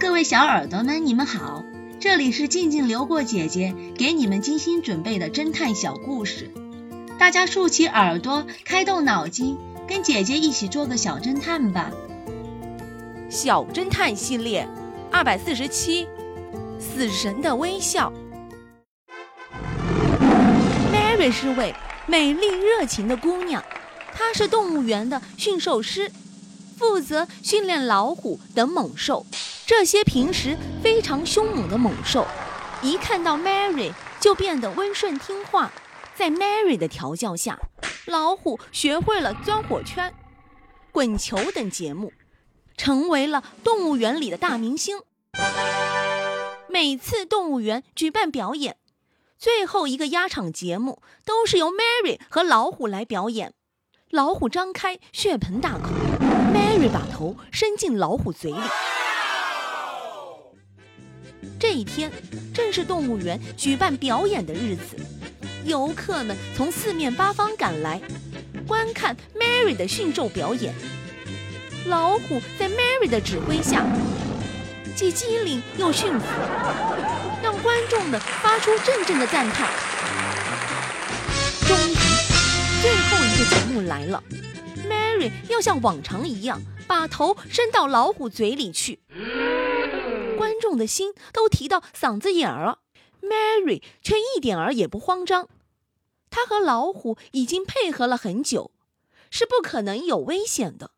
各位小耳朵们，你们好，这里是静静流过姐姐给你们精心准备的侦探小故事，大家竖起耳朵，开动脑筋，跟姐姐一起做个小侦探吧。小侦探系列二百四十七，死神的微笑。Mary 是位美丽热情的姑娘，她是动物园的驯兽师，负责训练老虎等猛兽。这些平时非常凶猛的猛兽，一看到 Mary 就变得温顺听话。在 Mary 的调教下，老虎学会了钻火圈、滚球等节目，成为了动物园里的大明星。每次动物园举办表演，最后一个压场节目都是由 Mary 和老虎来表演。老虎张开血盆大口，Mary 把头伸进老虎嘴里。这一天正是动物园举办表演的日子，游客们从四面八方赶来，观看 Mary 的驯兽表演。老虎在 Mary 的指挥下，既机灵又驯服，让观众们发出阵阵的赞叹。终于，最后一个节目来了，Mary 要像往常一样把头伸到老虎嘴里去。观众的心都提到嗓子眼儿了，Mary 却一点儿也不慌张。他和老虎已经配合了很久，是不可能有危险的。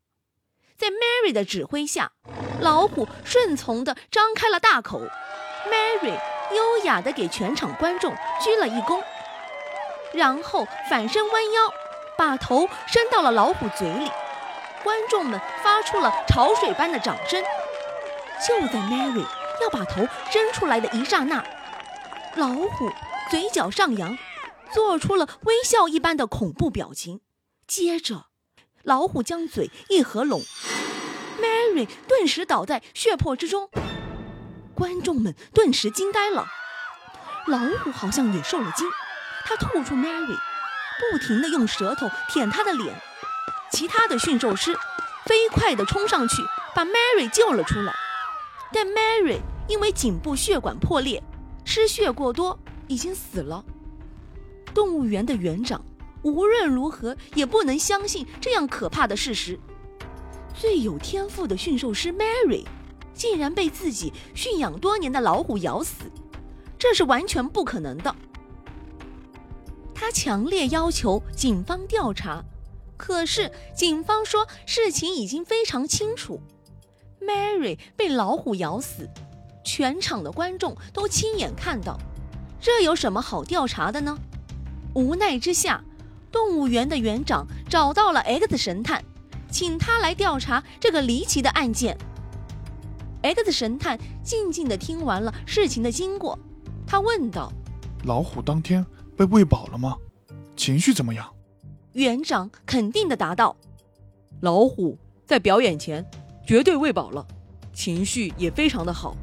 在 Mary 的指挥下，老虎顺从地张开了大口，Mary 优雅地给全场观众鞠了一躬，然后反身弯腰，把头伸到了老虎嘴里。观众们发出了潮水般的掌声。就在 Mary 要把头伸出来的一刹那，老虎嘴角上扬，做出了微笑一般的恐怖表情。接着，老虎将嘴一合拢，Mary 顿时倒在血泊之中。观众们顿时惊呆了，老虎好像也受了惊，它吐出 Mary，不停地用舌头舔她的脸。其他的驯兽师飞快地冲上去，把 Mary 救了出来。但 Mary 因为颈部血管破裂，失血过多，已经死了。动物园的园长无论如何也不能相信这样可怕的事实。最有天赋的驯兽师 Mary，竟然被自己驯养多年的老虎咬死，这是完全不可能的。他强烈要求警方调查，可是警方说事情已经非常清楚。Mary 被老虎咬死，全场的观众都亲眼看到，这有什么好调查的呢？无奈之下，动物园的园长找到了 X 神探，请他来调查这个离奇的案件。X 神探静静地听完了事情的经过，他问道：“老虎当天被喂饱了吗？情绪怎么样？”园长肯定地答道：“老虎在表演前。”绝对喂饱了，情绪也非常的好。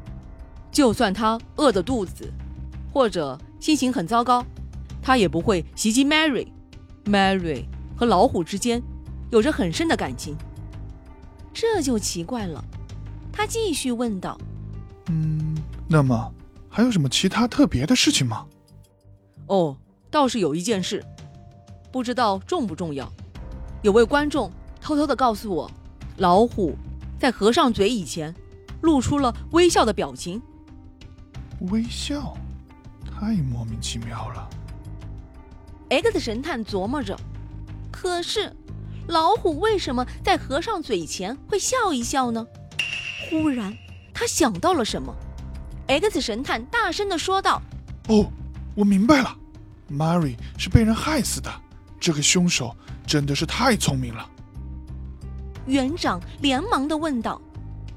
就算他饿着肚子，或者心情很糟糕，他也不会袭击 Mary。Mary 和老虎之间有着很深的感情。这就奇怪了，他继续问道：“嗯，那么还有什么其他特别的事情吗？”哦，倒是有一件事，不知道重不重要。有位观众偷偷的告诉我，老虎。在合上嘴以前，露出了微笑的表情。微笑，太莫名其妙了。X 神探琢磨着，可是老虎为什么在合上嘴前会笑一笑呢？忽然，他想到了什么。X 神探大声的说道：“哦，我明白了，Mary 是被人害死的。这个凶手真的是太聪明了。”园长连忙的问道：“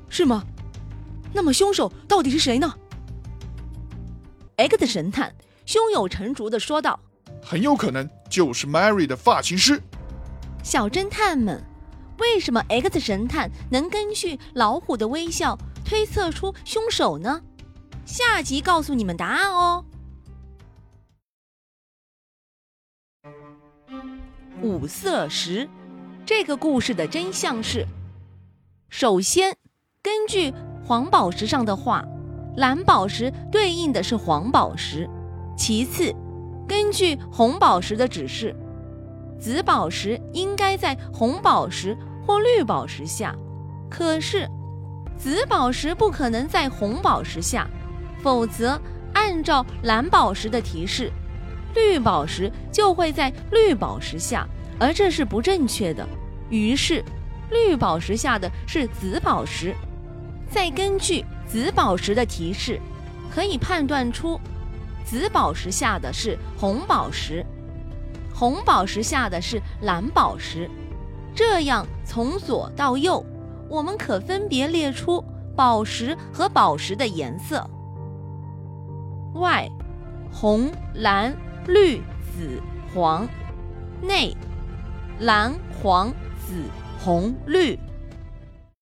是吗？那么凶手到底是谁呢？”X 神探胸有成竹的说道：“很有可能就是 Mary 的发型师。”小侦探们，为什么 X 神探能根据老虎的微笑推测出凶手呢？下集告诉你们答案哦。五色石。这个故事的真相是：首先，根据黄宝石上的画，蓝宝石对应的是黄宝石。其次，根据红宝石的指示，紫宝石应该在红宝石或绿宝石下。可是，紫宝石不可能在红宝石下，否则按照蓝宝石的提示，绿宝石就会在绿宝石下，而这是不正确的。于是，绿宝石下的是紫宝石。再根据紫宝石的提示，可以判断出紫宝石下的是红宝石，红宝石下的是蓝宝石。这样从左到右。我们可分别列出宝石和宝石的颜色。外，红、蓝、绿、紫、黄；内，蓝、黄、紫、红、绿。